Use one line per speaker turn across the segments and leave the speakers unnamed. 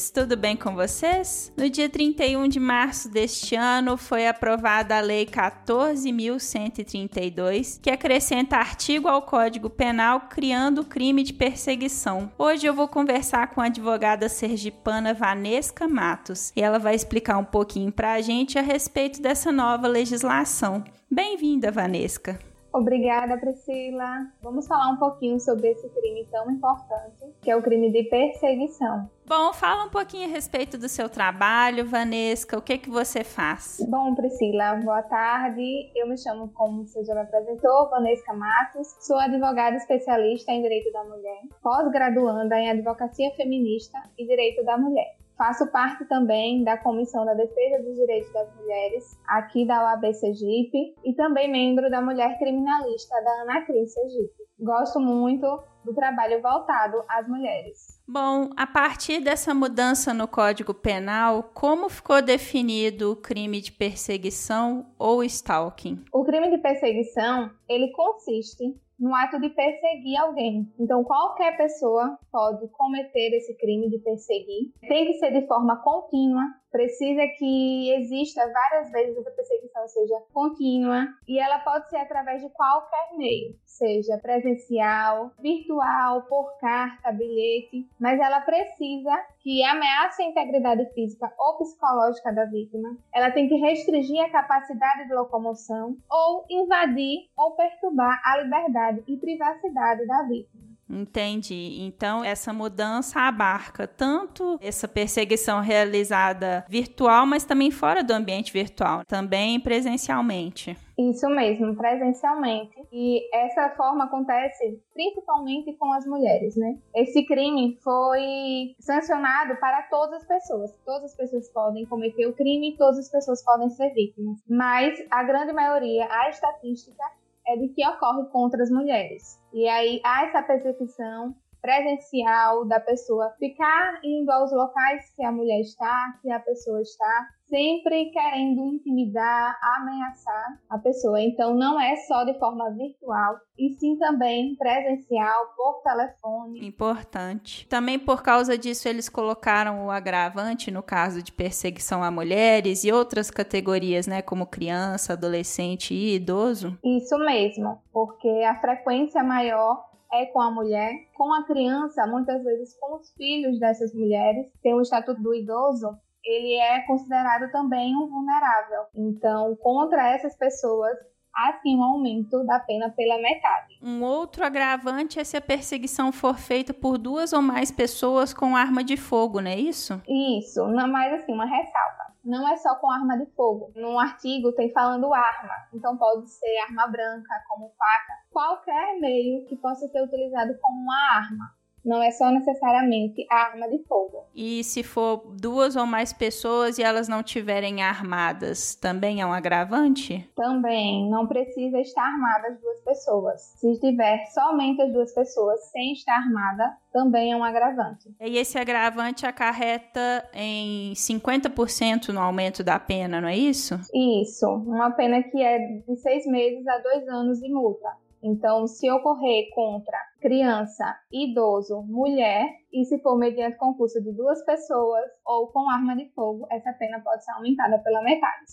Taradinhas, tudo bem com vocês? No dia 31 de março deste ano foi aprovada a Lei 14.132, que acrescenta artigo ao Código Penal criando o crime de perseguição. Hoje eu vou conversar com a advogada sergipana Vanesca Matos e ela vai explicar um pouquinho para a gente a respeito dessa nova legislação. Bem-vinda, Vanesca!
Obrigada, Priscila. Vamos falar um pouquinho sobre esse crime tão importante, que é o crime de perseguição.
Bom, fala um pouquinho a respeito do seu trabalho, Vanesca. O que que você faz?
Bom, Priscila, boa tarde. Eu me chamo, como você já me apresentou, Vanesca Matos. Sou advogada especialista em Direito da Mulher, pós-graduanda em Advocacia Feminista e Direito da Mulher. Faço parte também da Comissão da Defesa dos Direitos das Mulheres, aqui da OAB Sergipe, e também membro da Mulher Criminalista da Anacris Sergipe. Gosto muito do trabalho voltado às mulheres.
Bom, a partir dessa mudança no Código Penal, como ficou definido o crime de perseguição ou stalking?
O crime de perseguição, ele consiste no ato de perseguir alguém. Então, qualquer pessoa pode cometer esse crime de perseguir. Tem que ser de forma contínua, precisa que exista várias vezes essa perseguição seja contínua e ela pode ser através de qualquer meio, seja presencial, virtual, por carta, bilhete, mas ela precisa que ameace a integridade física ou psicológica da vítima, ela tem que restringir a capacidade de locomoção ou invadir ou perturbar a liberdade e privacidade da vítima.
Entendi. Então, essa mudança abarca tanto essa perseguição realizada virtual, mas também fora do ambiente virtual, também presencialmente.
Isso mesmo, presencialmente. E essa forma acontece principalmente com as mulheres, né? Esse crime foi sancionado para todas as pessoas. Todas as pessoas podem cometer o crime, todas as pessoas podem ser vítimas. Mas a grande maioria, a estatística é de que ocorre contra as mulheres. E aí há essa perseguição presencial da pessoa ficar indo aos locais que a mulher está, que a pessoa está, sempre querendo intimidar, ameaçar a pessoa. Então não é só de forma virtual, e sim também presencial, por telefone.
Importante. Também por causa disso eles colocaram o agravante no caso de perseguição a mulheres e outras categorias, né, como criança, adolescente e idoso.
Isso mesmo, porque a frequência maior é com a mulher, com a criança, muitas vezes com os filhos dessas mulheres. Tem o estatuto do idoso, ele é considerado também um vulnerável. Então, contra essas pessoas, há sim um aumento da pena pela metade.
Um outro agravante é se a perseguição for feita por duas ou mais pessoas com arma de fogo, não é isso?
Isso, não mais assim, uma ressalva. Não é só com arma de fogo. Num artigo tem falando arma, então pode ser arma branca, como faca, qualquer meio que possa ser utilizado como uma arma não é só necessariamente a arma de fogo.
E se for duas ou mais pessoas e elas não tiverem armadas, também é um agravante?
Também, não precisa estar armada as duas pessoas. Se estiver somente as duas pessoas sem estar armada, também é um agravante.
E esse agravante acarreta em 50% no aumento da pena, não é isso?
Isso, uma pena que é de seis meses a dois anos de multa. Então, se ocorrer contra criança, idoso, mulher, e se for mediante concurso de duas pessoas ou com arma de fogo, essa pena pode ser aumentada pela metade,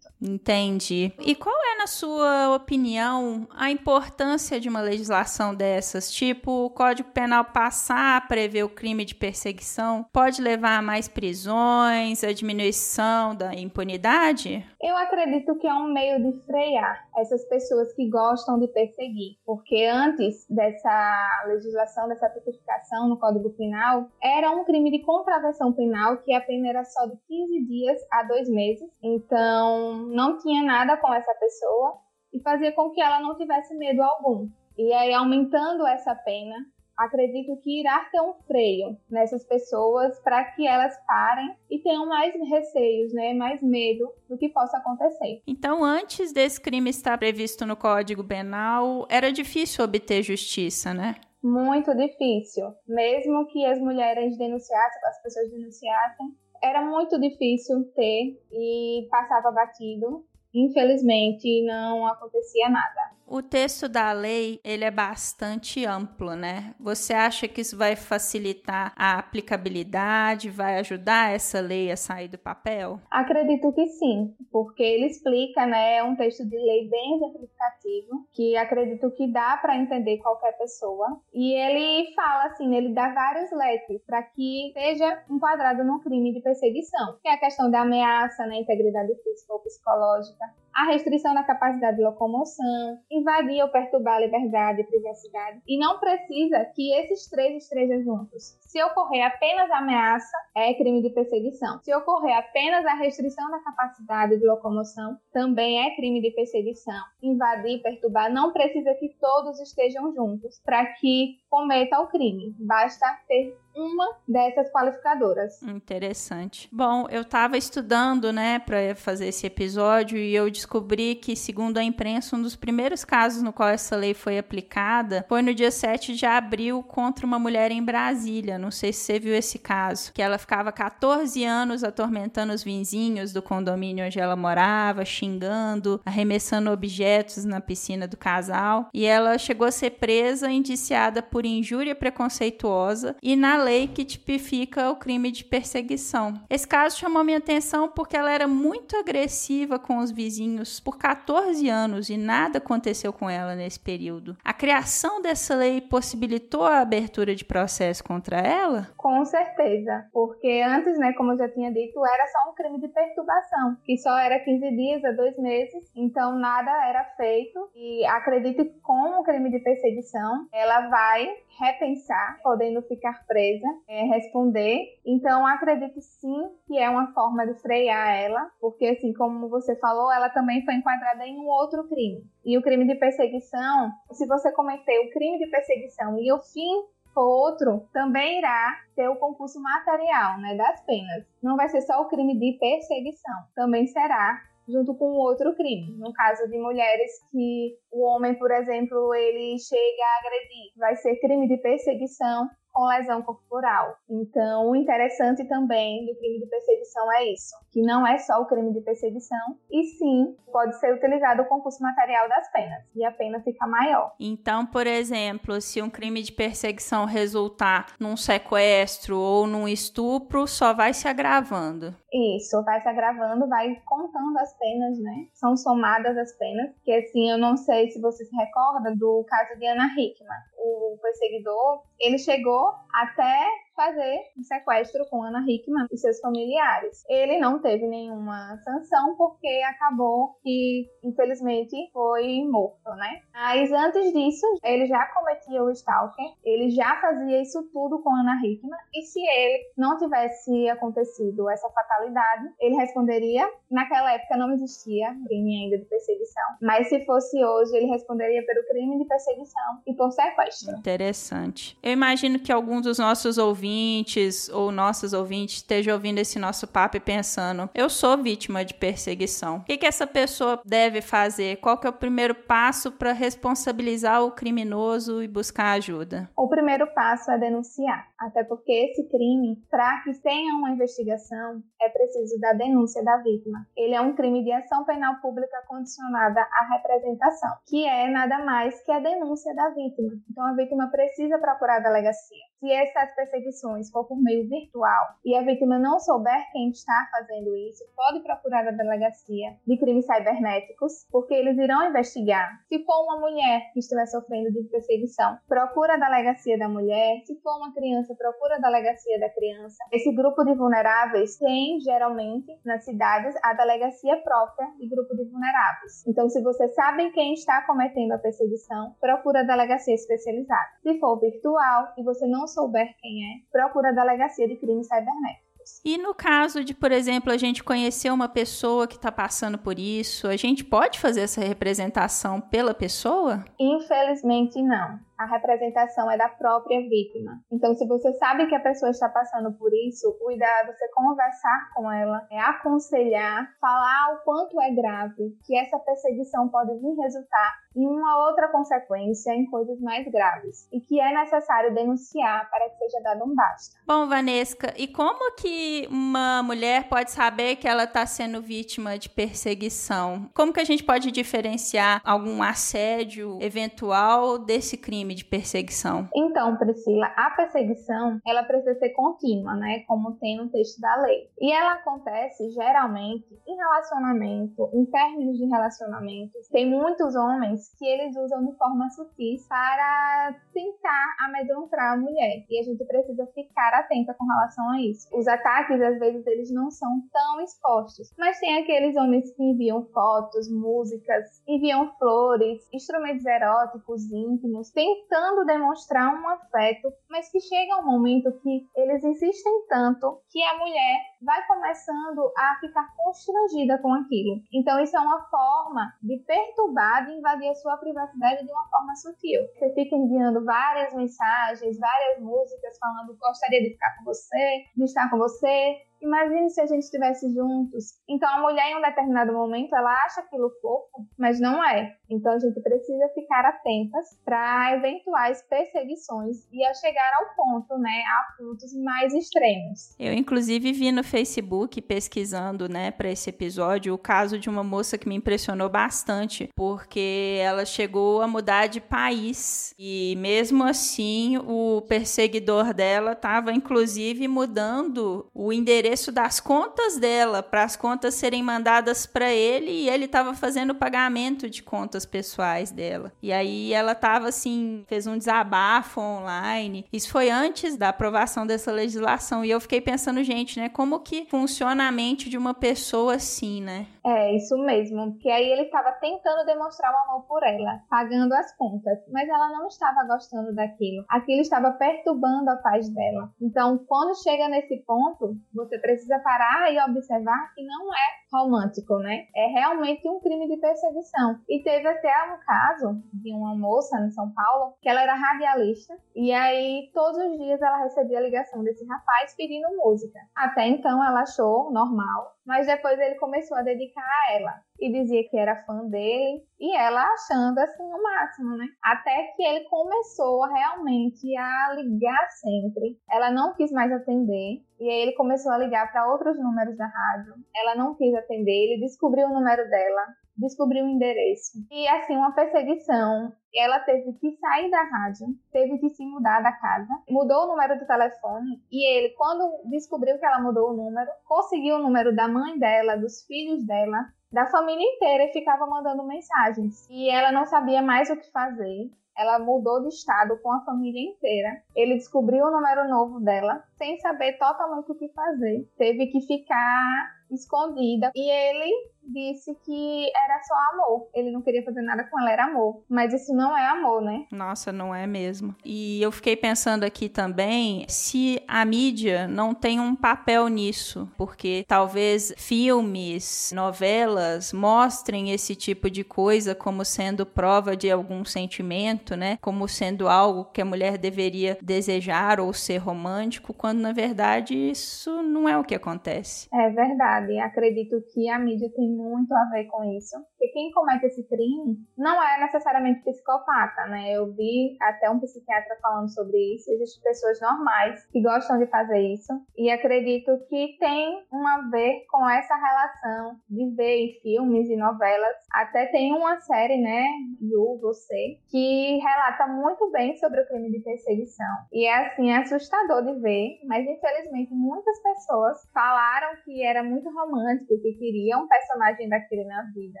50%.
Entendi. E qual é, na sua opinião, a importância de uma legislação dessas? Tipo, o Código Penal passar a prever o crime de perseguição pode levar a mais prisões, a diminuição da impunidade?
Eu acredito que é um meio de frear essas pessoas que gostam de perseguir, porque antes dessa dessa legislação, dessa tipificação no Código Penal, era um crime de contravenção penal, que a pena era só de 15 dias a dois meses. Então, não tinha nada com essa pessoa e fazia com que ela não tivesse medo algum. E aí, aumentando essa pena, acredito que irá ter um freio nessas pessoas para que elas parem e tenham mais receios, né, mais medo do que possa acontecer.
Então, antes desse crime estar previsto no Código Penal, era difícil obter justiça, né?
Muito difícil. Mesmo que as mulheres denunciassem, as pessoas denunciassem, era muito difícil ter e passava batido. Infelizmente, não acontecia nada.
O texto da lei, ele é bastante amplo, né? Você acha que isso vai facilitar a aplicabilidade, vai ajudar essa lei a sair do papel?
Acredito que sim, porque ele explica, né, é um texto de lei bem exemplificativo, que acredito que dá para entender qualquer pessoa. E ele fala assim, ele dá vários leques para que seja enquadrado no crime de perseguição, que é a questão da ameaça na integridade física ou psicológica, a restrição da capacidade de locomoção, invadir ou perturbar a liberdade e privacidade. E não precisa que esses três estejam juntos. Se ocorrer apenas ameaça, é crime de perseguição. Se ocorrer apenas a restrição da capacidade de locomoção, também é crime de perseguição. Invadir, perturbar, não precisa que todos estejam juntos para que cometa o crime. Basta ter uma dessas qualificadoras.
Interessante. Bom, eu estava estudando, né, para fazer esse episódio e eu descobri que, segundo a imprensa, um dos primeiros casos no qual essa lei foi aplicada foi no dia 7 de abril contra uma mulher em Brasília. Não sei se você viu esse caso, que ela ficava 14 anos atormentando os vizinhos do condomínio onde ela morava, xingando, arremessando objetos na piscina do casal, e ela chegou a ser presa indiciada por injúria preconceituosa e na lei que tipifica o crime de perseguição. Esse caso chamou minha atenção porque ela era muito agressiva com os vizinhos por 14 anos e nada aconteceu com ela nesse período. A criação dessa lei possibilitou a abertura de processo contra ela?
Com certeza, porque antes, né, como eu já tinha dito, era só um crime de perturbação, que só era 15 dias a dois meses, então nada era feito. E acredito que com o crime de perseguição, ela vai repensar, podendo ficar presa, é, responder. Então, acredito sim que é uma forma de frear ela, porque, assim, como você falou, ela também foi enquadrada em um outro crime. E o crime de perseguição, se você cometer o crime de perseguição e o fim for outro, também irá ter o concurso material né, das penas. Não vai ser só o crime de perseguição, também será junto com outro crime. No caso de mulheres que o homem, por exemplo, ele chega a agredir, vai ser crime de perseguição com lesão corporal. Então, o interessante também do crime de perseguição é isso, que não é só o crime de perseguição, e sim pode ser utilizado o concurso material das penas, e a pena fica maior.
Então, por exemplo, se um crime de perseguição resultar num sequestro ou num estupro, só vai se agravando.
Isso, vai se agravando, vai contando as penas, né? São somadas as penas, que assim, eu não sei se você se recorda do caso de Ana Hickman. O perseguidor, ele chegou até fazer um sequestro com Ana Hickman e seus familiares. Ele não teve nenhuma sanção porque acabou que, infelizmente, foi morto, né? Mas antes disso, ele já cometia o stalker, ele já fazia isso tudo com Ana Hickman e se ele não tivesse acontecido essa fatalidade, ele responderia. Naquela época não existia crime ainda de perseguição, mas se fosse hoje, ele responderia pelo crime de perseguição e por sequestro.
Interessante. Eu imagino que alguns dos nossos ouvintes ouvintes ou nossos ouvintes estejam ouvindo esse nosso papo e pensando: eu sou vítima de perseguição. O que, que essa pessoa deve fazer? Qual que é o primeiro passo para responsabilizar o criminoso e buscar ajuda?
O primeiro passo é denunciar, até porque esse crime, para que tenha uma investigação, é preciso da denúncia da vítima. Ele é um crime de ação penal pública condicionada à representação, que é nada mais que a denúncia da vítima. Então a vítima precisa procurar a delegacia. Se essas perseguições for por meio virtual e a vítima não souber quem está fazendo isso, pode procurar a delegacia de crimes cibernéticos, porque eles irão investigar. Se for uma mulher que estiver sofrendo de perseguição, procura a delegacia da mulher. Se for uma criança, procura a delegacia da criança. Esse grupo de vulneráveis tem, geralmente, nas cidades, a delegacia própria de grupo de vulneráveis. Então, se você sabe quem está cometendo a perseguição, procura a delegacia especializada. Se for virtual e você não souber quem é, procura a Delegacia de Crimes Cibernéticos.
E no caso de, por exemplo, a gente conhecer uma pessoa que está passando por isso, a gente pode fazer essa representação pela pessoa?
Infelizmente, não. A representação é da própria vítima. Então, se você sabe que a pessoa está passando por isso, o ideal é você conversar com ela, é aconselhar, falar o quanto é grave, que essa perseguição pode vir resultar em uma outra consequência, em coisas mais graves, e que é necessário denunciar para que seja dado um basta.
Bom, Vanesca, e como que uma mulher pode saber que ela está sendo vítima de perseguição? Como que a gente pode diferenciar algum assédio eventual desse crime de perseguição?
Então, Priscila, a perseguição, ela precisa ser contínua, né, como tem no texto da lei. E ela acontece geralmente em relacionamento, em términos de relacionamento. Tem muitos homens que eles usam de forma sutil para tentar amedrontar a mulher. E a gente precisa ficar atenta com relação a isso. Os ataques, às vezes, eles não são tão expostos. Mas tem aqueles homens que enviam fotos, músicas, enviam flores, instrumentos eróticos íntimos, tentando demonstrar um afeto, mas que chega um momento que eles insistem tanto que a mulher vai começando a ficar constrangida com aquilo. Então, isso é uma forma de perturbar, de invadir a sua privacidade de uma forma sutil. Você fica enviando várias mensagens, várias músicas falando gostaria de ficar com você, de estar com você, Imagine se a gente estivesse juntos. Então a mulher em um determinado momento ela acha aquilo fofo, mas não é. Então a gente precisa ficar atentas para eventuais perseguições e a chegar ao ponto, né, a pontos mais extremos.
Eu inclusive vi no Facebook pesquisando, né, para esse episódio o caso de uma moça que me impressionou bastante, porque ela chegou a mudar de país e mesmo assim o perseguidor dela estava inclusive mudando o endereço das contas dela para as contas serem mandadas para ele e ele estava fazendo o pagamento de contas pessoais dela. E aí ela estava assim, fez um desabafo online. Isso foi antes da aprovação dessa legislação e eu fiquei pensando, gente, né, como que funciona a mente de uma pessoa assim, né?
É, isso mesmo, porque aí ele estava tentando demonstrar o amor por ela, pagando as contas, mas ela não estava gostando daquilo. Aquilo estava perturbando a paz dela. Então, quando chega nesse ponto, você precisa parar e observar que não é romântico, né? É realmente um crime de perseguição. E teve até um caso de uma moça em São Paulo que ela era radialista e aí todos os dias ela recebia a ligação desse rapaz pedindo música. Até então ela achou normal, mas depois ele começou a dedicar a ela e dizia que era fã dele e ela achando assim o máximo, né? Até que ele começou realmente a ligar sempre. Ela não quis mais atender e aí ele começou a ligar para outros números da rádio. Ela não quis atender, ele descobriu o número dela, descobriu o endereço. E assim, uma perseguição. Ela teve que sair da rádio, teve que se mudar da casa, mudou o número do telefone e ele, quando descobriu que ela mudou o número, conseguiu o número da mãe dela, dos filhos dela, da família inteira e ficava mandando mensagens. E ela não sabia mais o que fazer. Ela mudou de estado com a família inteira. Ele descobriu o número novo dela, sem saber totalmente o que fazer. Teve que ficar escondida. E ele disse que era só amor. Ele não queria fazer nada com ela, era amor. Mas isso não é amor, né?
Nossa, não é mesmo. E eu fiquei pensando aqui também se a mídia não tem um papel nisso, porque talvez filmes, novelas mostrem esse tipo de coisa como sendo prova de algum sentimento, né? Como sendo algo que a mulher deveria desejar ou ser romântico, quando na verdade isso não é o que acontece.
É verdade. Acredito que a mídia tem muito a ver com isso. Porque quem comete esse crime não é necessariamente psicopata, né? Eu vi até um psiquiatra falando sobre isso. Existem pessoas normais que gostam de fazer isso. E acredito que tem um a ver com essa relação de ver em filmes e novelas. Até tem uma série, né? You, Você, que relata muito bem sobre o crime de perseguição. E é assim, é assustador de ver, mas infelizmente muitas pessoas falaram que era muito romântico, que queriam um personagem personagem daquele na vida.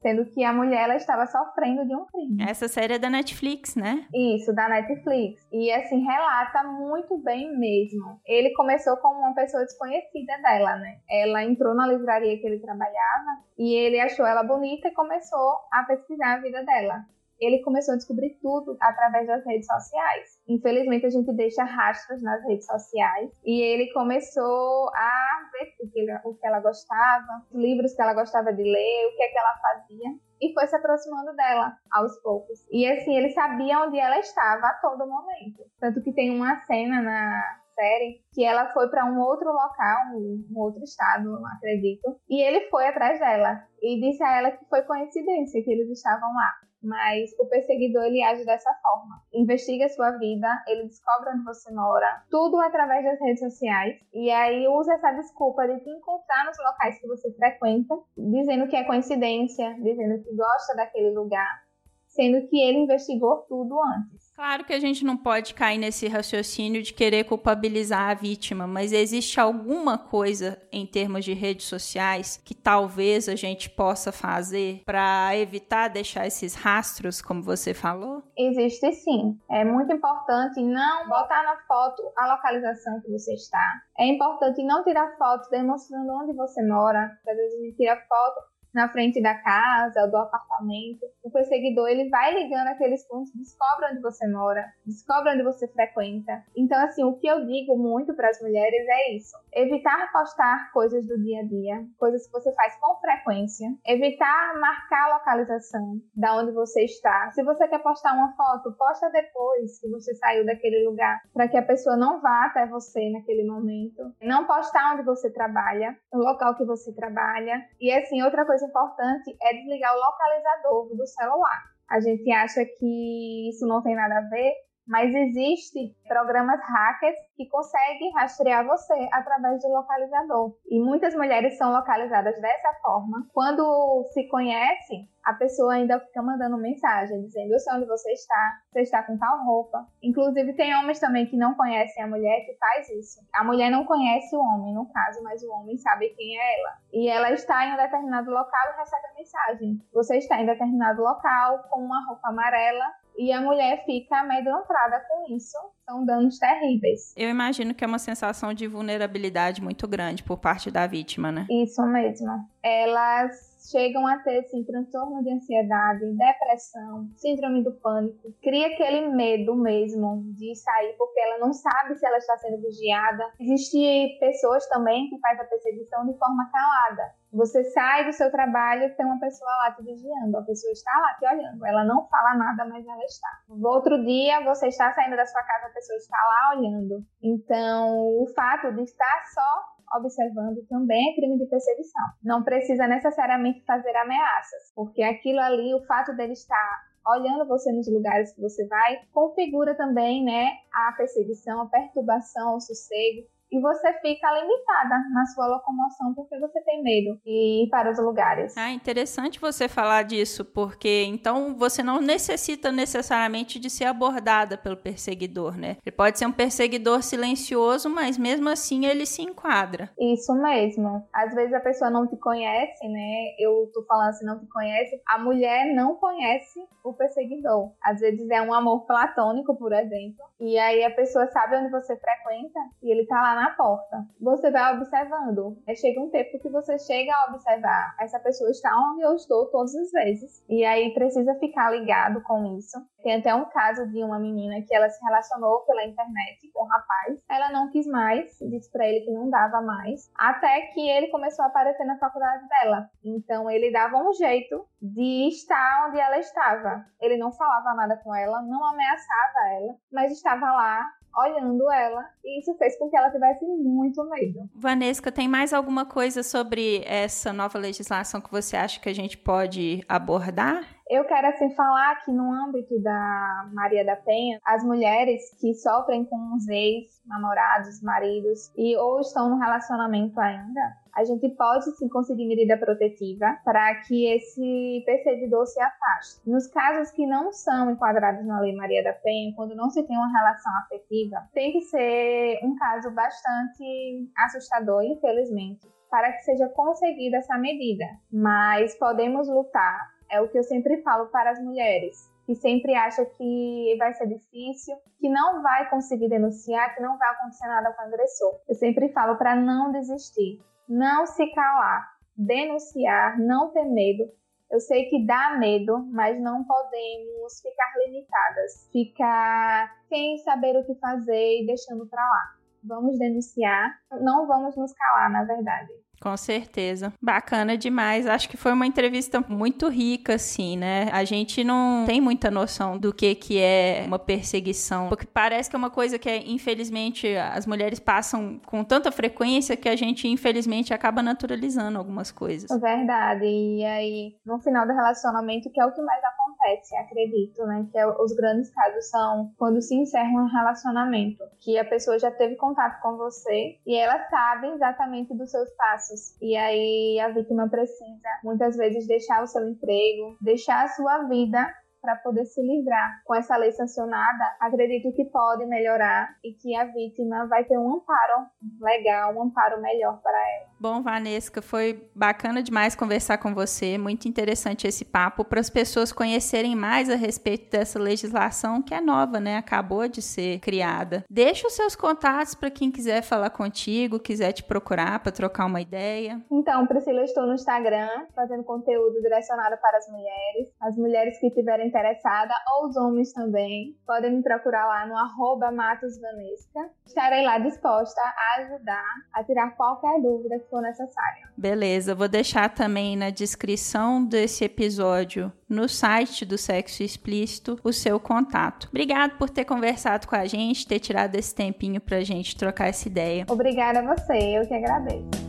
Sendo que a mulher ela estava sofrendo de um crime.
Essa série é da Netflix, né?
Isso, da Netflix. E assim, relata muito bem mesmo. Ele começou como uma pessoa desconhecida dela, né? Ela entrou na livraria que ele trabalhava e ele achou ela bonita e começou a pesquisar a vida dela ele começou a descobrir tudo através das redes sociais. Infelizmente, a gente deixa rastros nas redes sociais e ele começou a ver o que, ele, o que ela gostava, os livros que ela gostava de ler, o que, é que ela fazia. e foi se aproximando dela aos poucos. E assim, ele sabia onde ela estava a todo momento. Tanto que tem uma cena na série que ela foi para um outro local, um, outro estado, acredito, e ele foi atrás dela e disse a ela que foi coincidência que eles estavam lá mas o perseguidor ele age dessa forma. Investiga a sua vida, ele descobre onde você mora, tudo através das redes sociais, e aí usa essa desculpa de te encontrar nos locais que você frequenta, dizendo que é coincidência, dizendo que gosta daquele lugar, sendo que ele investigou tudo antes.
Claro que a gente não pode cair nesse raciocínio de querer culpabilizar a vítima, mas existe alguma coisa em termos de redes sociais que talvez a gente possa fazer para evitar deixar esses rastros, como você falou?
Existe sim. É muito importante não botar na foto a localização que você está. É importante não tirar fotos demonstrando onde você mora. Às vezes a gente tira foto na frente da casa, do apartamento. O perseguidor ele vai ligando aqueles pontos, descobre onde você mora, descobre onde você frequenta. Então, assim, o que eu digo muito para as mulheres é isso: evitar postar coisas do dia a dia, coisas que você faz com frequência, evitar marcar a localização da onde você está. Se você quer postar uma foto, posta depois que você saiu daquele lugar, para que a pessoa não vá até você naquele momento. Não postar onde você trabalha, o local que você trabalha. E assim, outra coisa importante é desligar o localizador do celular. A gente acha que isso não tem nada a ver, mas existe programas hackers que conseguem rastrear você através do localizador. E muitas mulheres são localizadas dessa forma. Quando se conhece, a pessoa ainda fica mandando mensagem dizendo: Eu sei onde você está, você está com tal roupa. Inclusive, tem homens também que não conhecem a mulher que faz isso. A mulher não conhece o homem, no caso, mas o homem sabe quem é ela. E ela está em um determinado local e recebe a mensagem: Você está em determinado local com uma roupa amarela e a mulher fica amedrontada com isso. São danos terríveis.
Eu imagino que é uma sensação de vulnerabilidade muito grande por parte da vítima, né?
Isso mesmo. Elas chegam a ter assim, transtorno de ansiedade, depressão, síndrome do pânico, cria aquele medo mesmo de sair porque ela não sabe se ela está sendo vigiada. Existem pessoas também que fazem a perseguição de forma calada. Você sai do seu trabalho tem uma pessoa lá te vigiando, a pessoa está lá te olhando, ela não fala nada, mas ela está. No outro dia, você está saindo da sua casa, a pessoa está lá olhando. Então, o fato de estar só observando também é crime de perseguição. Não precisa necessariamente fazer ameaças, porque aquilo ali, o fato dele estar olhando você nos lugares que você vai, configura também, né, a perseguição, a perturbação, o sossego e você fica limitada na sua locomoção porque você tem medo de ir para os lugares.
Ah, interessante você falar disso, porque então você não necessita necessariamente de ser abordada pelo perseguidor, né? Ele pode ser um perseguidor silencioso, mas mesmo assim ele se enquadra.
Isso mesmo. Às vezes a pessoa não te conhece, né? Eu tô falando assim, não te conhece. A mulher não conhece o perseguidor. Às vezes é um amor platônico, por exemplo. E aí a pessoa sabe onde você frequenta e ele tá lá na na porta. Você vai observando. Aí chega um tempo que você chega a observar. Essa pessoa está onde eu estou todas as vezes. E aí precisa ficar ligado com isso. Tem até um caso de uma menina que ela se relacionou pela internet com um rapaz. Ela não quis mais, disse para ele que não dava mais. Até que ele começou a aparecer na faculdade dela. Então ele dava um jeito de estar onde ela estava. Ele não falava nada com ela, não ameaçava ela, mas estava lá olhando ela e isso fez com que ela tivesse muito medo.
Vanesca, tem mais alguma coisa sobre essa nova legislação que você acha que a gente pode abordar?
Eu quero assim falar que no âmbito da Maria da Penha, as mulheres que sofrem com os ex, namorados, maridos e ou estão no relacionamento ainda, a gente pode sim conseguir medida protetiva para que esse perseguidor se afaste. Nos casos que não são enquadrados na Lei Maria da Penha, quando não se tem uma relação afetiva, tem que ser um caso bastante assustador, infelizmente, para que seja conseguida essa medida. Mas podemos lutar, é o que eu sempre falo para as mulheres que sempre acha que vai ser difícil, que não vai conseguir denunciar, que não vai acontecer nada com o agressor. Eu sempre falo para não desistir não se calar, denunciar, não ter medo. Eu sei que dá medo, mas não podemos ficar limitadas, ficar sem saber o que fazer e deixando para lá. vamos denunciar, não vamos nos calar, na verdade.
Com certeza. Bacana demais. Acho que foi uma entrevista muito rica, assim, né? A gente não tem muita noção do que, que é uma perseguição, porque parece que é uma coisa que, infelizmente, as mulheres passam com tanta frequência que a gente, infelizmente, acaba naturalizando algumas coisas.
É verdade. E aí, no final do relacionamento, que é o que mais acontece, acredito, né? Que é, os grandes casos são quando se encerra um relacionamento, que a pessoa já teve contato com você e ela sabe exatamente dos seus passos. E aí a vítima precisa muitas vezes deixar o seu emprego, deixar a sua vida para poder se livrar. Com essa lei sancionada, acredito que pode melhorar e que a vítima vai ter um amparo legal, um amparo melhor para ela.
Bom, Vanesca, foi bacana demais conversar com você. Muito interessante esse papo para as pessoas conhecerem mais a respeito dessa legislação que é nova, né? Acabou de ser criada. Deixa os seus contatos para quem quiser falar contigo, quiser te procurar para trocar uma ideia.
Então, Priscila, eu estou no Instagram fazendo conteúdo direcionado para as mulheres. As mulheres que tiverem interessadas, ou os homens também, podem me procurar lá no arroba matosvanesca. Estarei lá disposta a ajudar, a tirar qualquer dúvida for necessária.
Beleza, vou deixar também na descrição desse episódio, no site do Sexo Explícito, o seu contato. Obrigado por ter conversado com a gente, ter tirado esse tempinho pra gente trocar essa ideia.
Obrigada a você, eu que agradeço.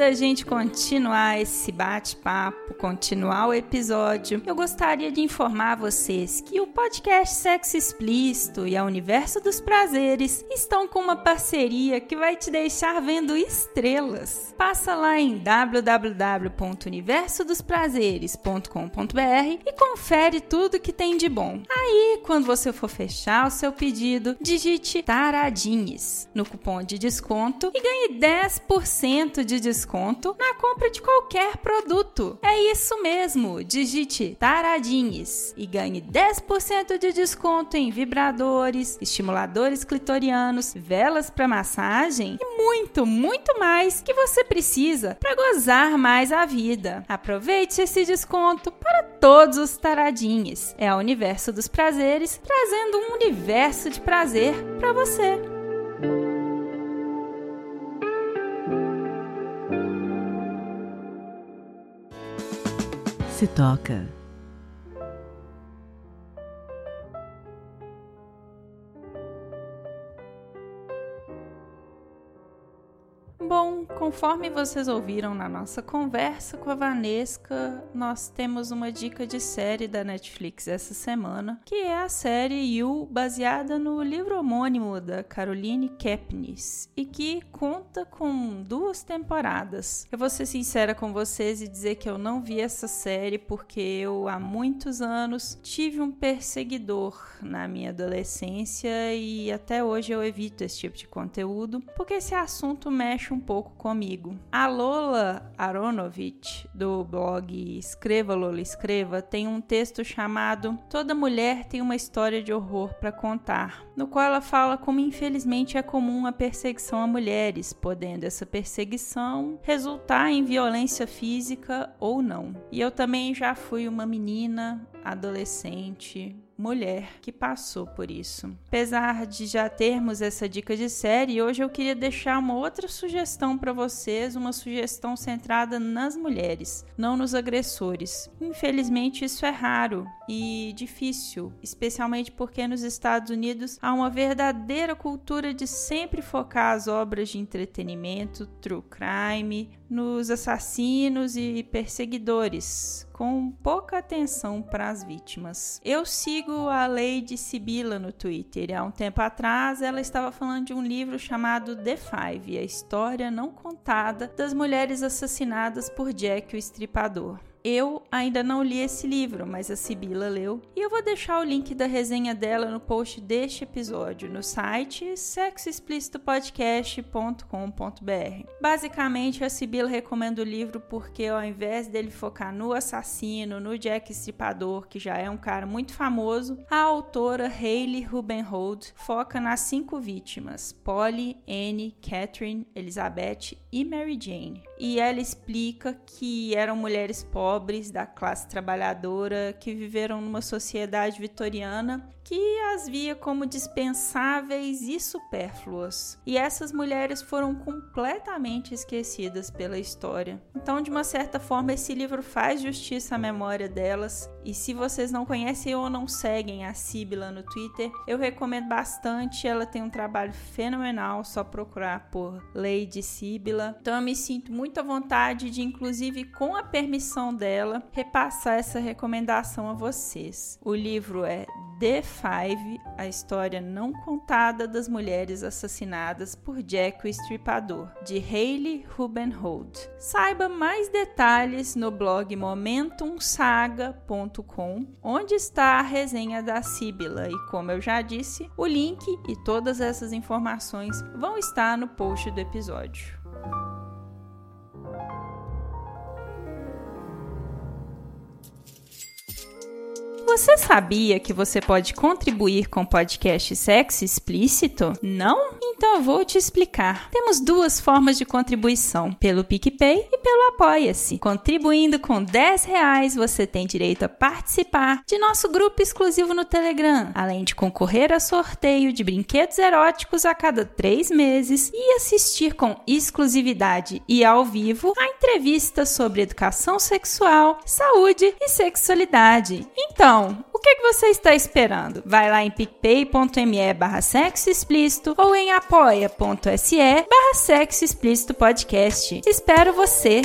Da gente continuar esse bate-papo, continuar o episódio, eu gostaria de informar vocês que o podcast Sexo Explícito e a Universo dos Prazeres estão com uma parceria que vai te deixar vendo estrelas. Passa lá em www.universodosprazeres.com.br e confere tudo que tem de bom. Aí, quando você for fechar o seu pedido, digite Taradinhas no cupom de desconto e ganhe 10% de desconto na compra de qualquer produto. É isso mesmo, digite Taradinhas e ganhe 10% de desconto em vibradores, estimuladores clitorianos, velas para massagem e muito, muito mais que você precisa para gozar mais a vida. Aproveite esse desconto para todos os taradinhos. É o universo dos prazeres trazendo um universo de prazer para você.
Se toca.
Bom, conforme vocês ouviram na nossa conversa com a Vanesca, nós temos uma dica de série da Netflix essa semana, que é a série You, baseada no livro homônimo da Caroline Kepnes, e que conta com duas temporadas. Eu vou ser sincera com vocês e dizer que eu não vi essa série porque eu, há muitos anos, tive um perseguidor na minha adolescência e até hoje eu evito esse tipo de conteúdo, porque esse assunto mexe um um pouco comigo. A Lola Aronovich, do blog Escreva Lola Escreva, tem um texto chamado Toda Mulher tem uma história de horror para contar, no qual ela fala como infelizmente é comum a perseguição a mulheres, podendo essa perseguição resultar em violência física ou não. E eu também já fui uma menina, adolescente, mulher que passou por isso. Apesar de já termos essa dica de série, hoje eu queria deixar uma outra sugestão para vocês, uma sugestão centrada nas mulheres, não nos agressores. Infelizmente, isso é raro e difícil, especialmente porque nos Estados Unidos há uma verdadeira cultura de sempre focar as obras de entretenimento, true crime, nos assassinos e perseguidores, com pouca atenção para as vítimas. Eu sigo a Lady Sibila no Twitter. Há um tempo atrás, ela estava falando de um livro chamado The Five, a história não contada das mulheres assassinadas por Jack o Estripador. Eu ainda não li esse livro, mas a Sibila leu, e eu vou deixar o link da resenha dela no post deste episódio no site sexoexplicitopodcast.com.br. Basicamente, a Sibila recomenda o livro porque ao invés dele focar no assassino, no Jack Stripador, que já é um cara muito famoso, a autora Hayley Rubenhold foca nas cinco vítimas: Polly, Anne, Catherine, Elizabeth e Mary Jane. E ela explica que eram mulheres pobres da classe trabalhadora que viveram numa sociedade vitoriana que as via como dispensáveis e supérfluas. E essas mulheres foram completamente esquecidas pela história. Então, de uma certa forma, esse livro faz justiça à memória delas. E se vocês não conhecem ou não seguem a Sibila no Twitter, eu recomendo bastante. Ela tem um trabalho fenomenal, só procurar por Lady Sibila. Então, eu me sinto muito à vontade de, inclusive com a permissão dela, repassar essa recomendação a vocês. O livro é The Five, a história não contada das mulheres assassinadas por Jack o Estripador, de Hayley Rubenhold. Saiba mais detalhes no blog momentumsaga.com, onde está a resenha da Sibila e, como eu já disse, o link e todas essas informações vão estar no post do episódio. Você sabia que você pode contribuir com podcast Sexo Explícito? Não? Então eu vou te explicar. Temos duas formas de contribuição, pelo PicPay e pelo Apoia-se. Contribuindo com 10 reais, você tem direito a participar de nosso grupo exclusivo no Telegram, além de concorrer a sorteio de brinquedos eróticos a cada três meses e assistir com exclusividade e ao vivo a entrevistas sobre educação sexual, saúde e sexualidade. Então, o que, que você está esperando? Vai lá em picpay.me barra sexo explícito ou em apoia.se barra sexo explícito podcast. Espero você!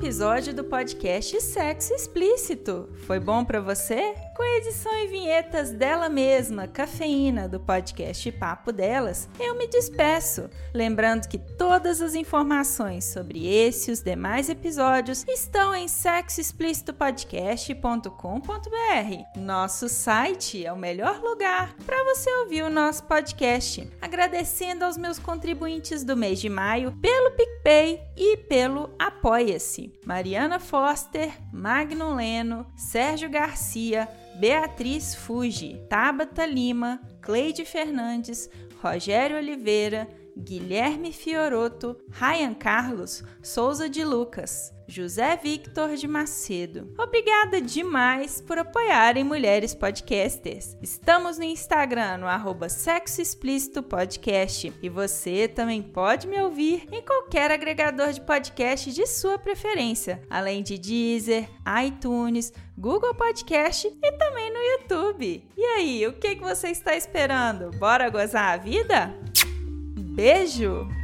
Episódio do podcast Sexo Explícito. Foi bom para você? Com a edição e vinhetas dela mesma, Cafeína, do podcast Papo Delas, eu me despeço. Lembrando que todas as informações sobre esse e os demais episódios estão em sexoexplicitopodcast.com.br. Nosso site é o melhor lugar para você ouvir o nosso podcast. Agradecendo aos meus contribuintes do mês de maio pelo PicPay e pelo Apoia-se. Mariana Foster, Magno Leno, Sérgio Garcia, Beatriz Fuji, Tabata Lima, Cleide Fernandes, Rogério Oliveira, Guilherme Fioroto, Ryan Carlos, Souza de Lucas, José Victor de Macedo. Obrigada demais por apoiarem Mulheres Podcasters. Estamos no Instagram, no arroba Sexo Explícito Podcast. E você também pode me ouvir em qualquer agregador de podcast de sua preferência, além de Deezer, iTunes, Google Podcast e também no YouTube. E aí, o que você está esperando? Bora gozar a vida? Beijo!